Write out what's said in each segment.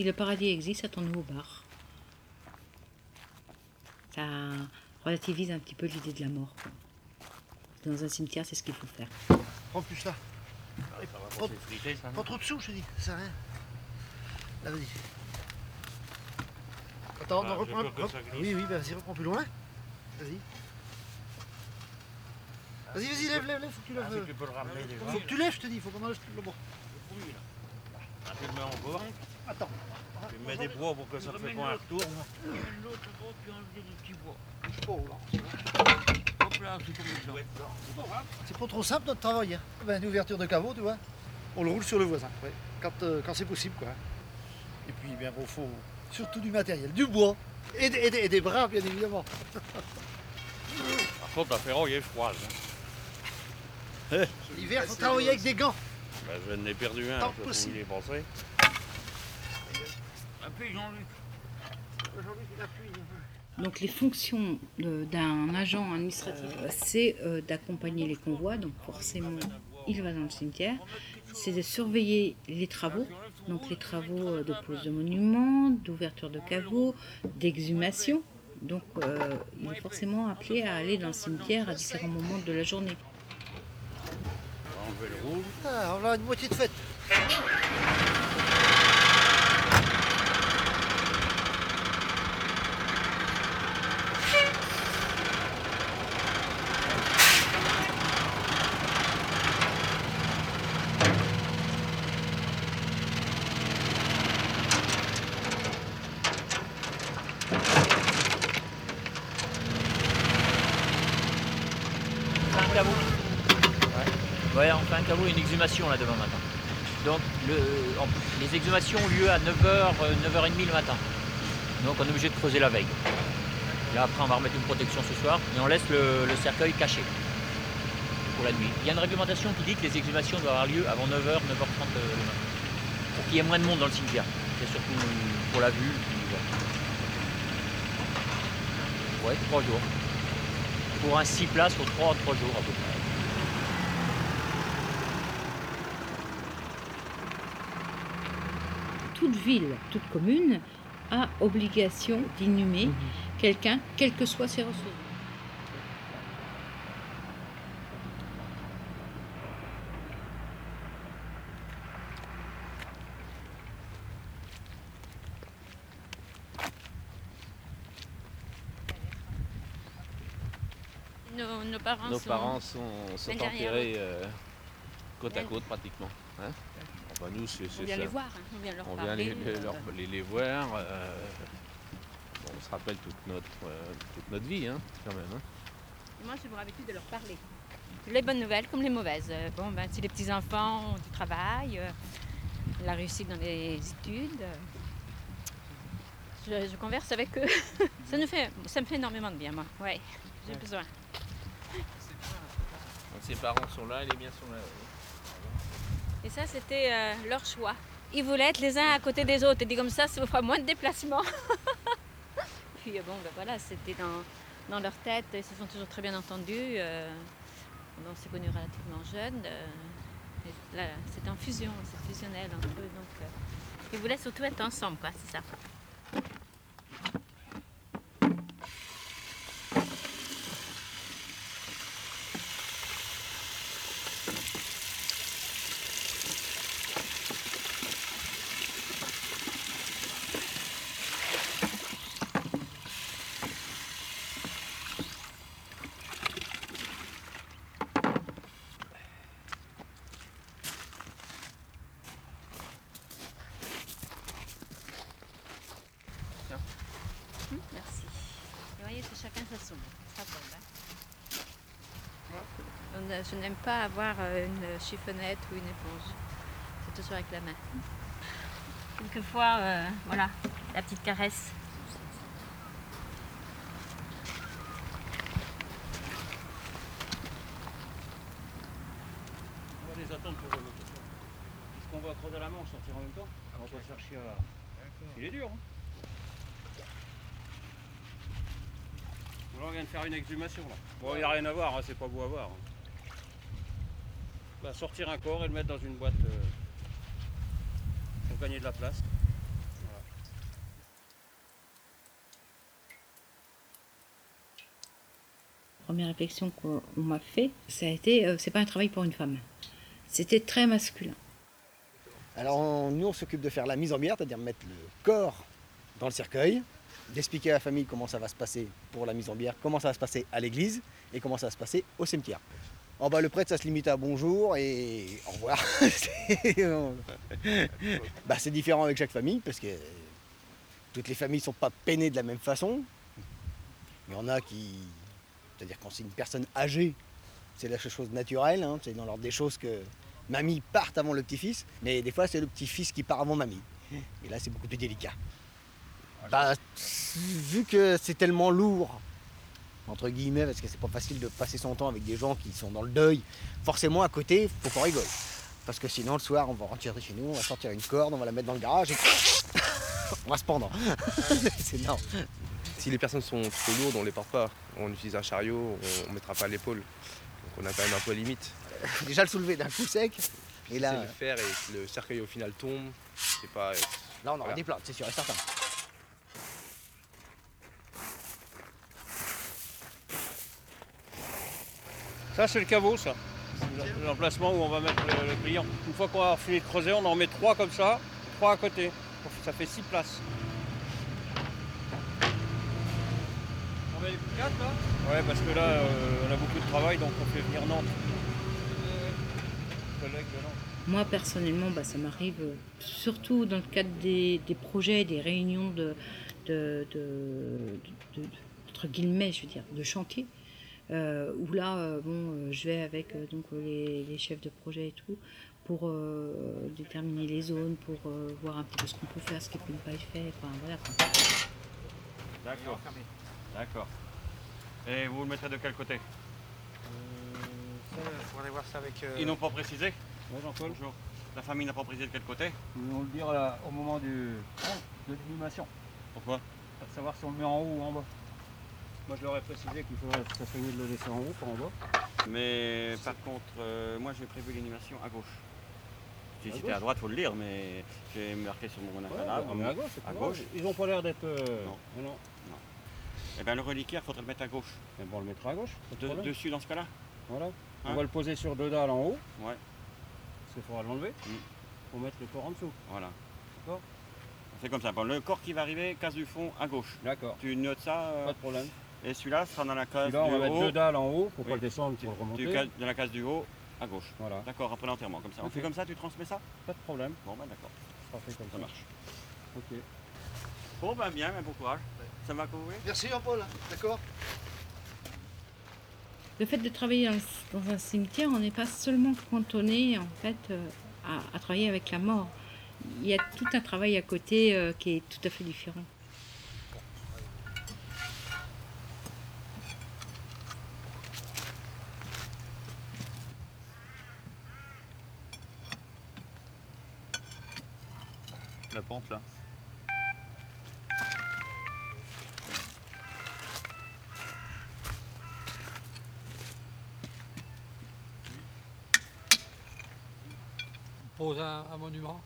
si le paradis existe, attends-nous au bar. Ça relativise un petit peu l'idée de la mort. quoi. Dans un cimetière, c'est ce qu'il faut faire. Prends plus là. Se friter, ça, Pas trop de sous, je te dis. Ça sert à rien. Là, vas-y. Attends, Ah, ça glisse. Oui, oui, bah, vas-y, reprends plus loin. Vas-y. Vas-y, vas-y, lève, lève, lève, faut que tu lèves. Ah, si euh, tu peux le ramener déjà. Faut que tu lèves, je te dis, faut qu'on enlève le bois. Ah, tu le en bas, Attends. tu mets des bois pour que ça ne fait pas un retour. Oh, là. C'est pas trop simple notre travail. Hein. Ben, une ouverture de caveau, tu vois. On le roule sur le voisin, ouais. quand, euh, quand c'est possible. Quoi. Et puis, bien, bon, faut surtout du matériel, du bois et, des- et des- et des bras, bien évidemment. Par contre, la ferraille est froide. hein. L'hiver, faut travailler avec des gants. Ben, je n'ai perdu un, Tant je sais possible. où il est passé. Donc les fonctions d'un agent administratif, euh, c'est euh, d'accompagner les convois, donc forcément il va dans le cimetière, c'est de surveiller les travaux, donc les travaux euh, de pose de monuments, d'ouverture de caveaux, d'exhumation. Donc euh, il est forcément appelé à aller dans le cimetière à différents moments de la journée. On va enlever le rouge. Ah, on a une moitié de fête. fait un caveau. Ouais, on fait un caveau et une exhumation là demain matin. Donc les exhumations ont lieu à 9h, 9h30 le matin. Donc on est obligé de creuser la veille. Là après on va remettre une protection ce soir et on laisse le, cercueil caché pour la nuit. Il y a une réglementation qui dit que les exhumations doivent avoir lieu avant 9h, 9h30 le matin. Pour qu'il y ait moins de monde dans le cimetière. C'est surtout pour la vue. Ouais, trois jours. Pour un 6 places, faut 3, trois jours à peu près. Toute ville, toute commune a obligation d'inhumer quelqu'un, quelles que soient ses ressources. Nos, nos parents Nos sont... parents sont, sont l'année dernière. enterrés euh, côte à côte pratiquement. hein. Nous, c'est On vient ça. les voir, hein, on vient leur On vient parler. les, les- leur- les- les voir. euh, bon, on se rappelle toute notre, euh, toute notre vie, hein, quand même. hein. et Moi, j'ai pour habitude de leur parler. Les bonnes nouvelles comme les mauvaises. Euh, Bon, ben, si les petits-enfants ont du travail, la réussite dans les études, je, je converse avec eux. ça, nous fait, ça me fait énormément de bien, moi. Ouais, j'ai besoin. Donc, ses parents sont là et les miens sont là. Ça, c'était euh, leur choix. Ils voulaient être les uns à côté des autres. Et dit comme ça, ça vous fera moins de déplacements. Puis euh, bon, ben voilà, c'était dans, dans leur tête. Ils se sont toujours très bien entendus. on s'est connus relativement jeunes. euh, c'était en fusion, c'est fusionnel entre eux. Euh, ils voulaient surtout être ensemble, quoi, c'est ça. Hum, merci. Vous voyez, c'est chacun sa soupe. Ça tombe, hein. On ne- je n'aime pas avoir euh, une chiffonnette ou une éponge. C'est toujours avec la main. Quelquefois, euh, voilà, la petite caresse. On va les attendre pour le Puisqu'on va creuser la manche, sortir en même temps. On va pas chercher à. Il est dur. Hein. Là, on vient de faire une exhumation là. Bon, il n'y a rien à voir, hein, c'est pas beau à voir. hein. Bah, sortir un corps et le mettre dans une boîte euh, pour gagner de la place. La première réflexion qu'on m'a fait, ça a été euh, c'est pas un travail pour une femme. C'était très masculin. Alors nous on s'occupe de faire la mise en bière, c'est-à-dire mettre le corps dans le cercueil, d'expliquer à la famille comment ça va se passer pour la mise en bière, comment ça va se passer à l'église et comment ça va se passer au cimetière. En bas le prêtre ça se limite à bonjour et au revoir. C'est- bah, c'est différent avec chaque famille parce que toutes les familles ne sont pas peinées de la même façon. Il y en a qui. C'est-à-dire quand c'est une personne âgée, c'est la chose naturelle, hein, c'est dans l'ordre des choses que mamie parte avant le petit-fils, mais des fois c'est le petit-fils qui part avant mamie. Et là c'est beaucoup plus délicat. Bah, vu que c'est tellement lourd, entre guillemets, parce que c'est pas facile de passer son temps avec des gens qui sont dans le deuil, forcément à côté, faut qu'on rigole. Parce que sinon le soir on va rentrer chez nous, on va sortir une corde, on va la mettre dans le garage et on va se pendre. c'est énorme. Si les personnes sont trop lourdes, on les porte pas. On utilise un chariot, on ne mettra pas à l'épaule. Donc on a quand même un peu limite. Déjà le soulever d'un coup sec, et C'est là, le faire et le cercueil au final tombe. C'est pas. là on aura Voilà. des plaintes, c'est sûr et certain. Ça, c'est le caveau, ça. L'emplacement où on va mettre le, client. Une fois qu'on a fini de creuser, on en met trois comme ça, trois à côté. Ça fait six places. On met quatre là? Ouais, parce que là, euh, on a beaucoup de travail, donc on fait venir Nantes. Collègue de Nantes. Moi, personnellement, bah, ça m'arrive euh, surtout dans le cadre des, des projets, des réunions de, de, de- de- entre guillemets, je veux dire, de chantier, euh, où là, euh, bon, euh, je vais avec euh, donc, euh, les, les chefs de projet et tout, pour euh, déterminer les zones, pour euh, voir un petit peu ce qu'on peut faire, ce qui ne peut pas être fait, enfin voilà. D'accord. D'accord. Et vous le mettrez de quel côté? Voir ça avec. Ils n'ont pas précisé? Jean-Paul Bonjour. La famille n'a pas précisé de quel côté? Ils vont le dire là, au moment du, de l'inhumation, Pourquoi? Pour savoir si on le met en haut ou en bas. Moi je leur ai précisé qu'il faudrait mieux de le laisser en haut, pas en bas. Mais par contre, euh, moi j'ai prévu l'animation à gauche. Si c'était à droite, faut le lire, mais j'ai marqué sur mon est à gauche, c'est À pas gauche. Ils n'ont pas l'air d'être. euh, Non. non, non. Et bien le reliquaire, faudrait le mettre à gauche. Mais bon, on le mettra à gauche. de dessus dans ce cas-là Voilà. Hein on va le poser sur deux dalles en haut. Ouais. Parce qu'il faudra l'enlever. Mm. Pour mettre le corps en dessous. Voilà. D'accord. Fait comme ça. Bon, le corps qui va arriver, case du fond à gauche. D'accord. Tu notes ça euh, Pas de problème. Et celui-là sera dans la case Puis là, on du va mettre haut. deux dalles en haut pour Oui. pas le descendre, pour remonter. cases dans la case du haut à gauche. Voilà. D'accord, après l'enterrement, comme ça. On fait comme ça, tu transmets ça Pas de problème. Bon, ben d'accord, Ça sera fait comme ça ça. marche. Ok. Bon, ben bien, ben, bon courage. Ça va courir Merci Jean-Paul, d'accord Le fait de travailler dans, un cimetière, on n'est pas seulement cantonné en fait euh, à, à travailler avec la mort. Il y a tout un travail à côté euh, qui est tout à fait différent. La pente là. On pose un, un monument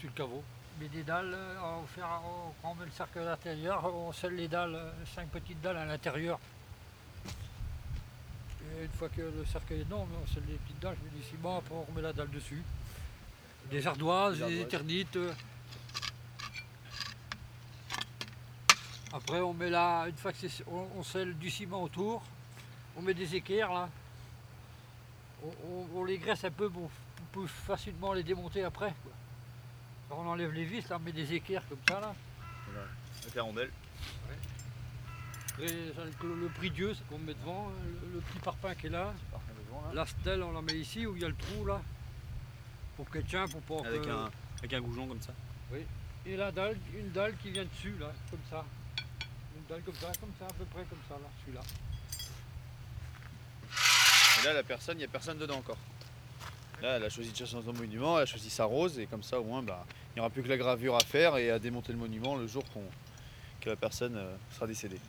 sur le caveau. Mais des dalles, euh, on fait, on- quand on met le cercle à l'intérieur, on scelle les dalles, euh, cinq petites dalles à l'intérieur. Et une fois que le cercueil est non, on scelle les petites dalles, je mets du ciment, après on remet la dalle dessus. Des ardoises, Des des ardoises. éternites. Après on met là, une fois que c'est, on, on scelle du ciment autour, on met des équerres là. On, on- on les graisse un peu pour, pour plus facilement les démonter après. quoi. Alors, on enlève les vis, là, on met des équerres comme ça là. Avec la rondelle. Après, le, le prix Dieu, c'est qu'on met devant, hein, le, le petit parpaing qui est là. La stèle, on la met ici où il y a le trou là. Pour qu'elle tient, pour pas Avec que- un, avec un goujon comme ça. Et la dalle, une dalle qui vient dessus là, comme ça. Comme ça, à peu près comme ça là, celui-là. Et là, la personne, il n'y a personne dedans encore. Là, elle a choisi de chercher dans un monument, elle a choisi sa rose, et comme ça, au moins, bah, il n'y aura plus que la gravure à faire et à démonter le monument le jour que la personne euh, sera décédée.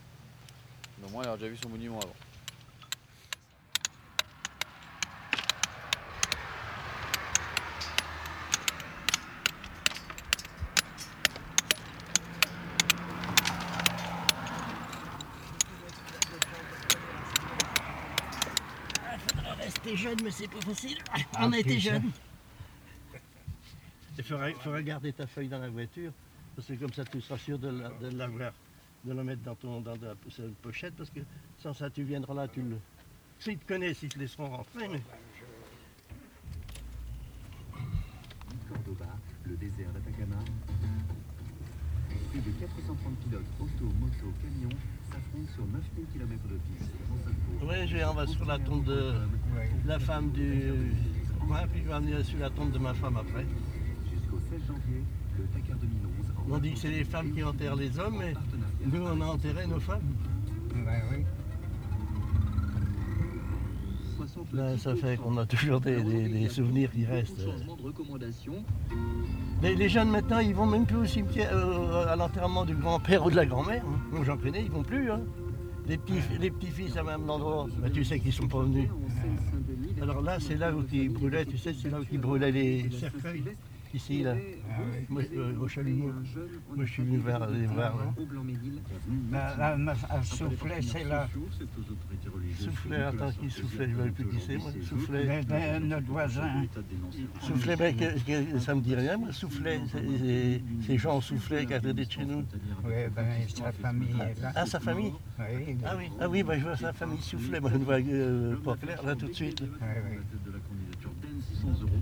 Au moins, elle aura déjà vu son monument avant. Jeune, mais c'est pas facile. Ah, On a été jeunes. Il faudrait, faudrait garder ta feuille dans la voiture, parce que comme ça tu seras sûr de la- de l'avoir, de, la mettre dans ton dans la pochette, parce que sans ça tu viendras là, tu le. S'ils te connaissent, ils te laisseront rentrer, mais. Plus de 430 pilotes auto, moto, camions s'affrontent sur 9000 km de piste. Oui, je vais en bas sur la tombe de la femme du. Ouais, puis je vais venir sur la tombe de ma femme après. Jusqu'au 16 janvier, le Dakar 2011. en On dit que c'est les femmes qui enterrent les hommes, mais nous on a enterré nos femmes. Là, ça fait qu'on a toujours des, des- des souvenirs qui restent. De recommandation. Les, jeunes maintenant, ils vont même plus au cimetière, euh, à l'enterrement du grand-père ou de la grand-mère. hein. Moi j'en connais, ils vont plus. hein. Les petits, les petits-fils à même endroit, mais tu sais qu'ils sont pas venus. Alors là, c'est là où ils brûlaient, tu sais, c'est là où ils brûlaient les cercueils. Ici, là. Moi, euh, au chalumeau. Moi, je suis venu voir, les là. La, soufflé, c'est là. Soufflet, attends, qui soufflait, je ne sais plus qui c'est, moi. Soufflet. Ben, ben, notre voisin. Soufflet, ben, que, que- ça me dit rien, moi. C'est- ces gens soufflaient qui étaient de chez nous. Oui, ben, sa famille est là. Ah, sa famille? Oui. Ah oui, ah oui ben, je vois sa famille souffler, moi, je ne vois euh, pas clair là tout de suite. là.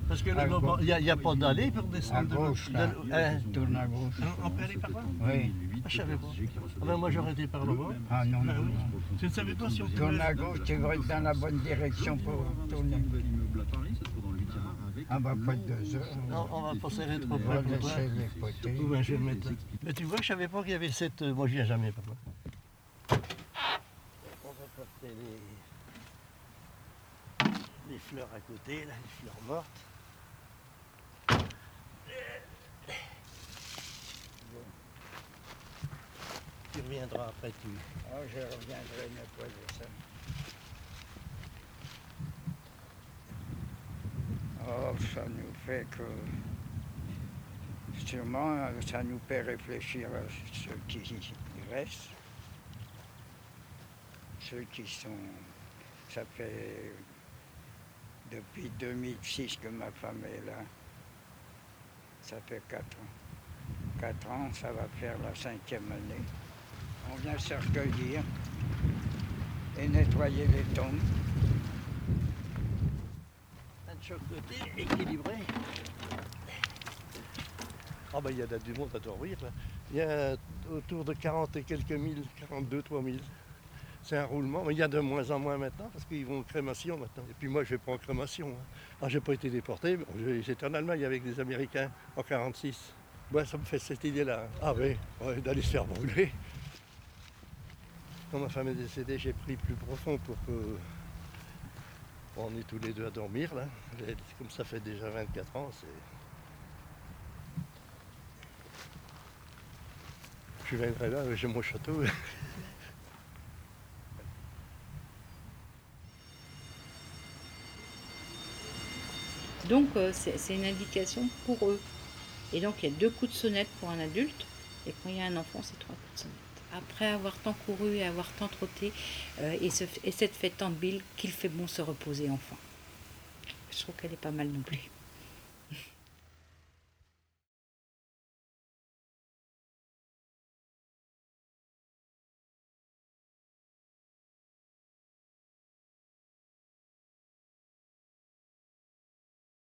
Parce que À il n'y a, y a pas d'allée pour À descendre. de- gauche, là. de- hein. Tourne à gauche. On peut aller par là Oui. Ah, je savais pas. Ah ben, moi j'aurais été par le bas. Ah non, non, Ah non. Tu ne savais pas si on Tourne à gauche, tu vas être dans la bonne direction pour tourner. Ah bah pas de deux heures. Non, on va pas serrer trop On va près laisser les. Ou ben, je vais mettre. Mais tu vois, je savais pas qu'il y avait cette. euh, Moi, je viens jamais par là. On va porter les, les fleurs à côté, là, les fleurs mortes. Reviendras après, tu. Ah, je reviendrai nettoyer ça. Oh, ça nous fait que. Sûrement, ça nous fait réfléchir à ceux qui restent. Ceux qui sont. Ça fait depuis 2006 que ma femme est là. Ça fait quatre ans. Quatre ans, ça va faire la cinquième année. Vient se recueillir et nettoyer les tombes. Un de chaque côté, équilibré. Ah ben il y a du monde à dormir là. Il y a autour de 40 et quelques mille, 42, 3 000. C'est un roulement, mais il y a de moins en moins maintenant parce qu'ils vont en crémation maintenant. Et puis moi je vais pas en crémation. Hein. Ah, j'ai pas été déporté, j'étais en Allemagne avec des Américains en 46. Ouais, ça me fait cette idée-là. hein. Ah oui, ouais, d'aller se faire brûler. Quand ma femme est décédée, j'ai pris plus profond pour que on est tous les deux à dormir là. Comme ça fait déjà 24 ans, c'est. Je viendrai là, j'ai mon château. Donc euh, c'est une indication pour eux. Et donc il y a deux coups de sonnette pour un adulte, et quand il y a un enfant, c'est trois coups de sonnette. Après avoir tant couru et avoir tant trotté, euh, et, et cette fête tant de bile, qu'il fait bon se reposer enfin. Je trouve qu'elle est pas mal non.